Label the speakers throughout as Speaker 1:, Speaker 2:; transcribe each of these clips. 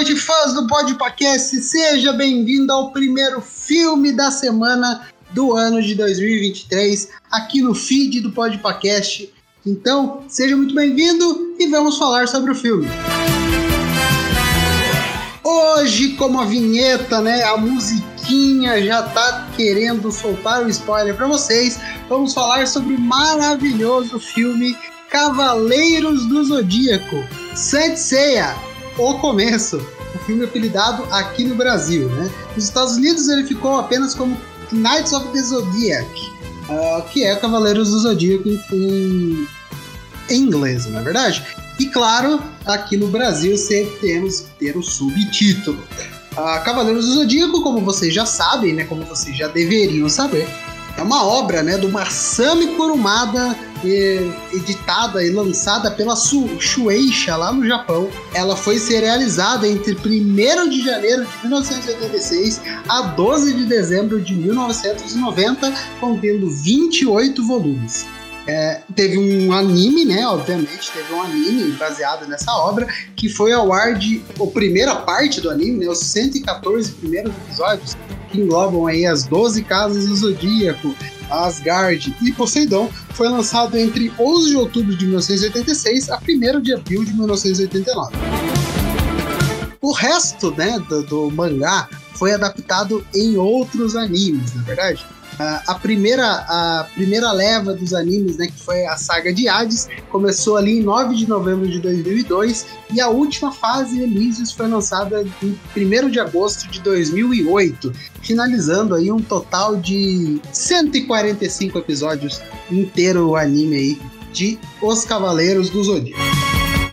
Speaker 1: noite, fãs do Podpacast. Seja bem-vindo ao primeiro filme da semana do ano de 2023, aqui no feed do Podpacast. Então, seja muito bem-vindo e vamos falar sobre o filme. Hoje, como a vinheta, né, a musiquinha já tá querendo soltar o spoiler para vocês, vamos falar sobre o maravilhoso filme Cavaleiros do Zodíaco, Saint Seiya, O Começo, o filme apelidado aqui no Brasil, né? Nos Estados Unidos ele ficou apenas como Knights of the Zodiac, uh, que é Cavaleiros do Zodíaco em, em inglês, na é verdade. E claro, aqui no Brasil sempre temos que ter o subtítulo. Uh, Cavaleiros do Zodíaco, como vocês já sabem, né? Como vocês já deveriam saber, é uma obra, né, do Masami Kurumada editada e lançada pela Shueisha lá no Japão. Ela foi serializada entre 1 de janeiro de 1986 a 12 de dezembro de 1990, contendo 28 volumes. É, teve um anime, né? Obviamente, teve um anime baseado nessa obra, que foi ao ar de. A primeira parte do anime, né? Os 114 primeiros episódios, que englobam aí as 12 casas do Zodíaco, Asgard e Poseidon, foi lançado entre 11 de outubro de 1986 a 1 de abril de 1989. O resto né, do, do mangá foi adaptado em outros animes, na é verdade. A, primeira, a primeira leva dos animes, né, que foi a saga de Hades, começou ali em 9 de novembro de 2002 e a última fase Elysius foi lançada em 1 de agosto de 2008, finalizando aí um total de 145 episódios inteiro o anime aí de Os Cavaleiros do Zodíaco.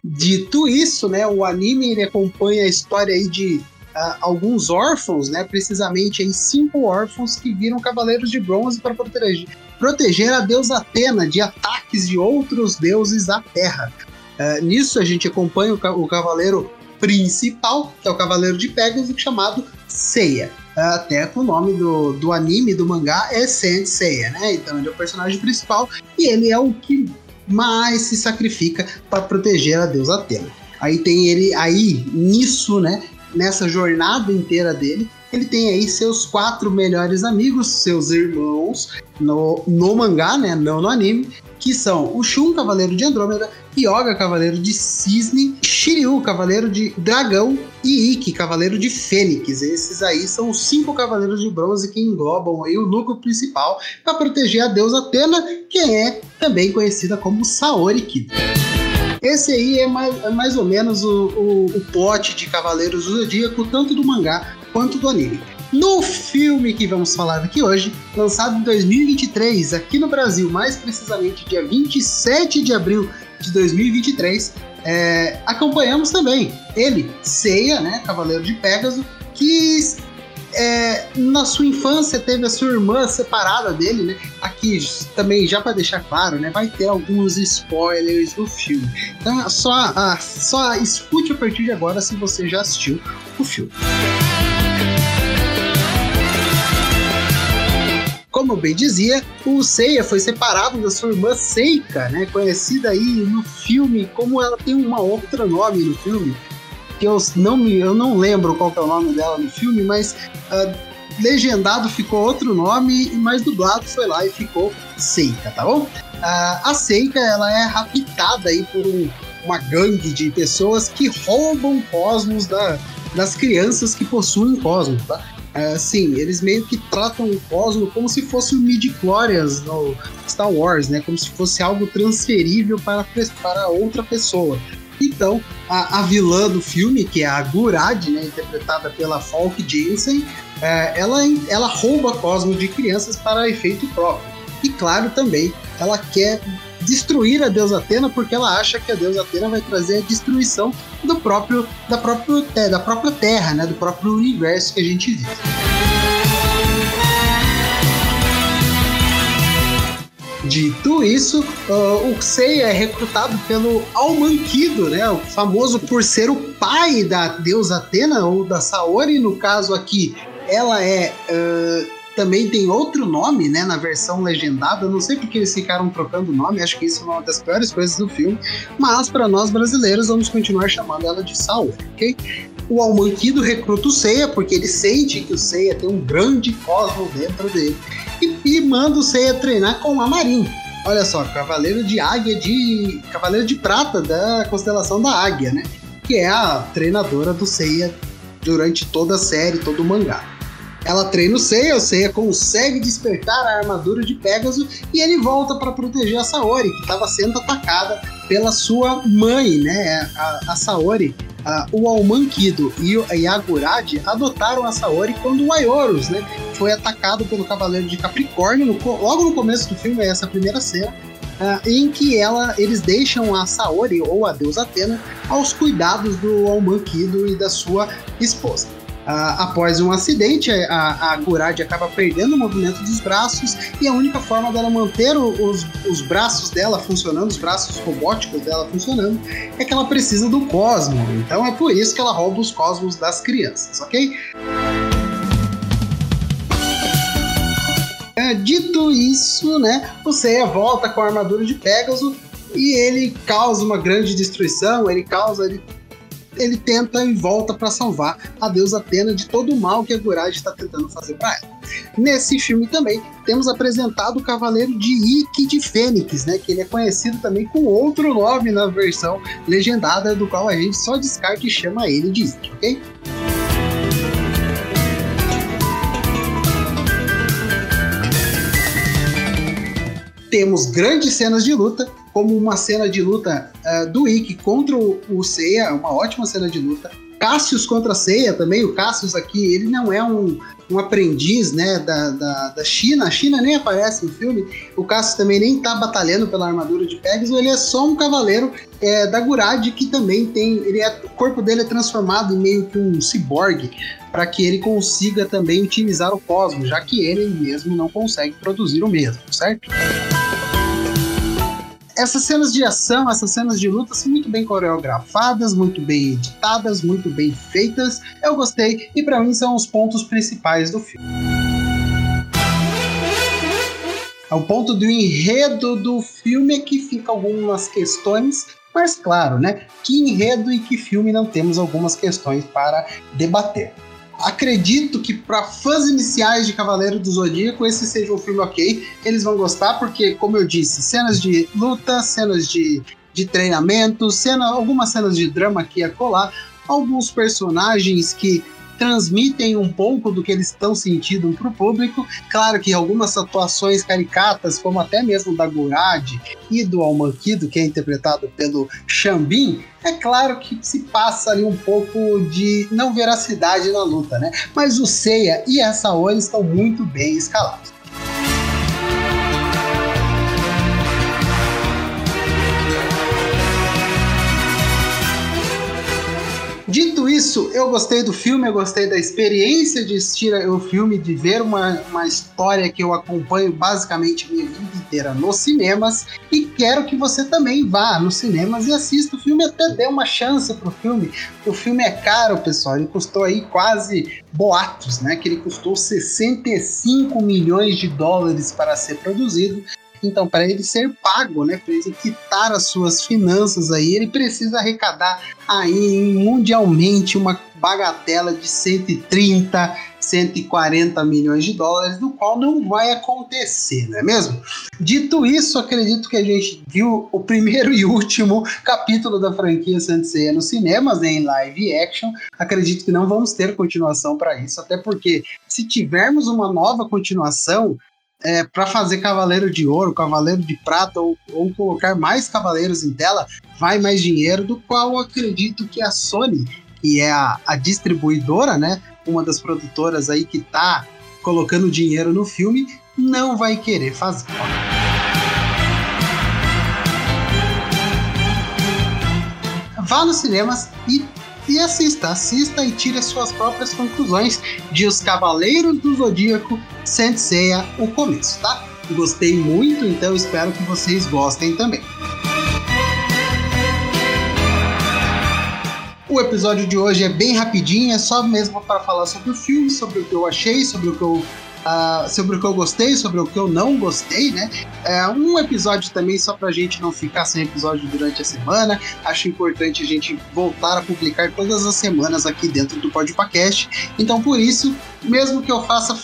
Speaker 1: Dito isso, né, o anime ele acompanha a história aí de uh, alguns órfãos, né, precisamente em cinco órfãos que viram cavaleiros de bronze para proteger, proteger a deusa Atena de ataques de outros deuses da Terra. Uh, nisso a gente acompanha o, o, cavaleiro principal, que é o cavaleiro de Pegasus, chamado Seiya. Uh, até com o nome do, do anime, do mangá, é Saint Seiya, né? Então ele é o personagem principal e ele é o que mais se sacrifica para proteger a deusa Atena. Aí tem ele, aí nisso, né? Nessa jornada inteira dele, ele tem aí seus quatro melhores amigos, seus irmãos, no, no mangá, né? Não no anime, que são o Shun, Cavaleiro de Andrômeda, Yoga, Cavaleiro de Cisne, Shiryu, Cavaleiro de Dragão e Ikki, Cavaleiro de Fênix. Esses aí são os cinco Cavaleiros de Bronze que englobam aí o núcleo principal para proteger a deusa Atena, que é também conhecida como Saori. Esse aí é mais, é mais ou menos o, o, o plot de Cavaleiros do Zodíaco, tanto do mangá quanto do anime. No filme que vamos falar aqui hoje, lançado em 2023 aqui no Brasil, mais precisamente dia 27 de abril de 2023, é, acompanhamos também ele, Seiya, né, Cavaleiro de Pégaso, que é, na sua infância teve a sua irmã separada dele, né? Aqui também, já para deixar claro, né? Vai ter alguns spoilers do filme. Então só, ah, só escute a partir de agora se você já assistiu o filme. Como eu bem dizia, o Seiya foi separado da sua irmã Seika, né? Conhecida aí no filme como ela tem um outro nome no filme, que eu não, me, eu não lembro qual é o nome dela no filme, mas uh, legendado ficou outro nome, mas dublado foi lá e ficou Seika, tá bom? Uh, a Seika, ela é raptada aí por um, uma gangue de pessoas que roubam cosmos da, das crianças que possuem cosmos, tá? Uh, sim, eles meio que tratam o cosmo como se fosse o midi-chlorians no Star Wars, né? Como se fosse algo transferível para, para outra pessoa. Então, a, a, vilã do filme, que é a Gurad, né, interpretada pela Falk Jensen, é, ela, ela rouba Cosmo de crianças para efeito próprio. E claro, também, ela quer destruir a deusa Atena porque ela acha que a deusa Atena vai trazer a destruição do próprio, da, próprio, da própria Terra, né, do próprio universo que a gente vive. Dito isso, uh, o Sei é recrutado pelo Almanquido, né? O famoso por ser o pai da deusa Atena, ou da Saori, no caso aqui, ela é. Uh, também tem outro nome, né, na versão legendada. Não sei porque eles ficaram trocando nome, acho que isso é uma das piores coisas do filme. Mas para nós brasileiros, vamos continuar chamando ela de Saori, ok? o Almanquido recruta o Seiya, porque ele sente que o Seiya tem um grande cosmo dentro dele, e, e manda o Seiya treinar com a Marin. Olha só, Cavaleiro de Águia de. Cavaleiro de Prata da constelação da Águia, né? Que é a treinadora do Seiya durante toda a série, todo o mangá. Ela treina o Seiya, o Seiya consegue despertar a armadura de Pegasus e ele volta para proteger a Saori, que estava sendo atacada pela sua mãe, né? A, a Saori, a, o Almanquido e, o, e a Gurad adotaram a Saori quando o Ayorus, né? Foi atacado pelo Cavaleiro de Capricórnio. No, logo no começo do filme, é essa primeira cena. Uh, em que ela, eles deixam a Saori, ou a deusa Atena, aos cuidados do Almanquido e da sua esposa. Uh, após um acidente, a, a Gurad acaba perdendo o movimento dos braços e a única forma dela manter os, os braços dela funcionando, os braços robóticos dela funcionando, é que ela precisa do cosmo. Então é por isso que ela rouba os cosmos das crianças, ok? É, dito isso, né, o Seiya volta com a armadura de Pegasus e ele causa uma grande destruição, ele causa, ele ele tenta e volta para salvar a deusa Atena de todo o mal que a Gurad está tentando fazer para ela. Nesse filme também temos apresentado o Cavaleiro de Ikki de Fênix, né, que ele é conhecido também com outro nome na versão legendada, do qual a gente só descarta e chama ele de Ikki, ok? Temos grandes cenas de luta, como uma cena de luta uh, do Ikki contra o, Seiya, uma ótima cena de luta. Cassius contra Seiya também, o Cassius aqui, ele não é um, um aprendiz né, da, da, da, China, a China nem aparece no filme, o Cassius também nem tá batalhando pela armadura de Pegasus, ele é só um cavaleiro é, da Gurad que também tem, ele é, o corpo dele é transformado em meio que um ciborgue, para que ele consiga também utilizar o cosmos, já que ele mesmo não consegue produzir o mesmo, certo? Essas cenas de ação, essas cenas de luta são muito bem coreografadas, muito bem editadas, muito bem feitas. Eu gostei e para mim são os pontos principais do filme. O ponto do enredo do filme é que fica algumas questões, mas claro, né? Que enredo e que filme não temos algumas questões para debater acredito que para fãs iniciais de Cavaleiro do Zodíaco esse seja um filme ok. Eles vão gostar porque, como eu disse, cenas de luta, cenas de, de treinamento, cena, algumas cenas de drama aqui a colar, alguns personagens que transmitem um pouco do que eles estão sentindo para o público. Claro que algumas atuações caricatas, como até mesmo da Gurad e do Almanquido, que é interpretado pelo Xambin, é claro que se passa ali um pouco de não veracidade na luta, né? Mas o Seiya e a Saori estão muito bem escalados. Dito isso, eu gostei do filme, eu gostei da experiência de assistir o filme, de ver uma, uma história que eu acompanho basicamente minha vida inteira nos cinemas e quero que você também vá nos cinemas e assista o filme, até dê uma chance pro filme. O filme é caro, pessoal, ele custou aí quase boatos, né? Que ele custou 65 milhões de dólares para ser produzido. Então, para ele ser pago, né, para ele quitar as suas finanças aí, ele precisa arrecadar aí mundialmente uma bagatela de 130, 140 milhões de dólares, do qual não vai acontecer, não é mesmo? Dito isso, acredito que a gente viu o primeiro e último capítulo da franquia Sensei nos cinemas, né, em live action. Acredito que não vamos ter continuação para isso, até porque se tivermos uma nova continuação, é, para fazer Cavaleiro de Ouro, Cavaleiro de Prata ou, ou, colocar mais cavaleiros em tela, vai mais dinheiro, do qual acredito que a Sony, que é a, a distribuidora, né, uma das produtoras aí que está colocando dinheiro no filme, não vai querer fazer. Vá nos cinemas e e assista, assista e tire as suas próprias conclusões de Os Cavaleiros do Zodíaco Senseiya, o começo, tá? Gostei muito, então espero que vocês gostem também. O episódio de hoje é bem rapidinho, é só mesmo para falar sobre o filme, sobre o que eu achei, sobre o que eu uh, sobre o que eu gostei, sobre o que eu não gostei, né? É, um episódio também só pra gente não ficar sem episódio durante a semana. Acho importante a gente voltar a publicar todas as semanas aqui dentro do Podcast. Então, por isso, mesmo que eu faça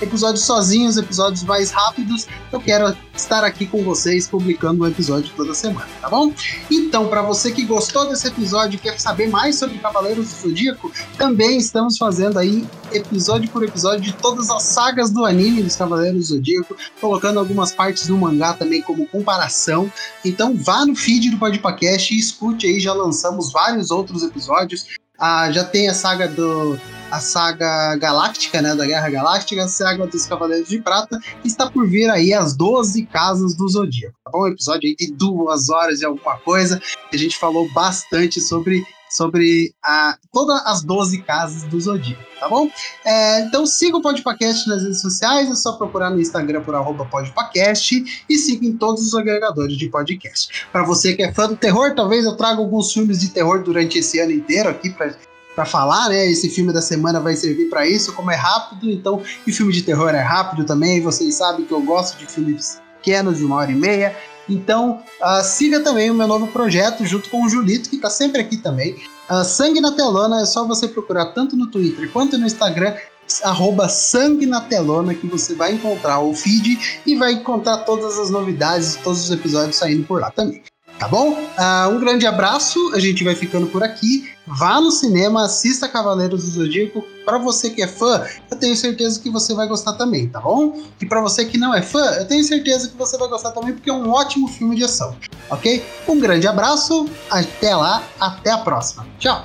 Speaker 1: episódios sozinhos, episódios mais rápidos, eu quero estar aqui com vocês publicando um episódio toda semana, tá bom? Então, para você que gostou desse episódio e quer saber mais sobre Cavaleiros do Zodíaco, também estamos fazendo aí episódio por episódio de todas as sagas do anime dos Cavaleiros do Zodíaco, colocando algumas partes do mangá também como comparação. Então, vá no feed do Podpacast e escute aí, já lançamos vários outros episódios. Ah, já tem a saga do a saga galáctica, né, da Guerra Galáctica, a saga dos Cavaleiros de Prata, está por vir aí as 12 Casas do Zodíaco, tá bom? Um episódio aí de duas horas e alguma coisa, a gente falou bastante sobre sobre a, todas as 12 casas do Zodíaco, tá bom? É, então siga o Podpacast nas redes sociais, é só procurar no Instagram por arroba Podpacast e siga em todos os agregadores de podcast. Para você que é fã do terror, talvez eu traga alguns filmes de terror durante esse ano inteiro aqui para para falar, né? Esse filme da semana vai servir para isso, como é rápido, então, e filme de terror é rápido também, vocês sabem que eu gosto de filmes pequenos de uma hora e meia. Então, uh, siga também o meu novo projeto junto com o Julito, que está sempre aqui também. Uh, Sangue na Telona é só você procurar tanto no Twitter quanto no Instagram, arroba Sangue na Telona, que você vai encontrar o feed e vai encontrar todas as novidades, todos os episódios saindo por lá também. Tá bom? Uh, um grande abraço, a gente vai ficando por aqui. Vá no cinema, assista Cavaleiros do Zodíaco. Para você que é fã, eu tenho certeza que você vai gostar também, tá bom? E para você que não é fã, eu tenho certeza que você vai gostar também, porque é um ótimo filme de ação, ok? Um grande abraço, até lá, até a próxima. Tchau!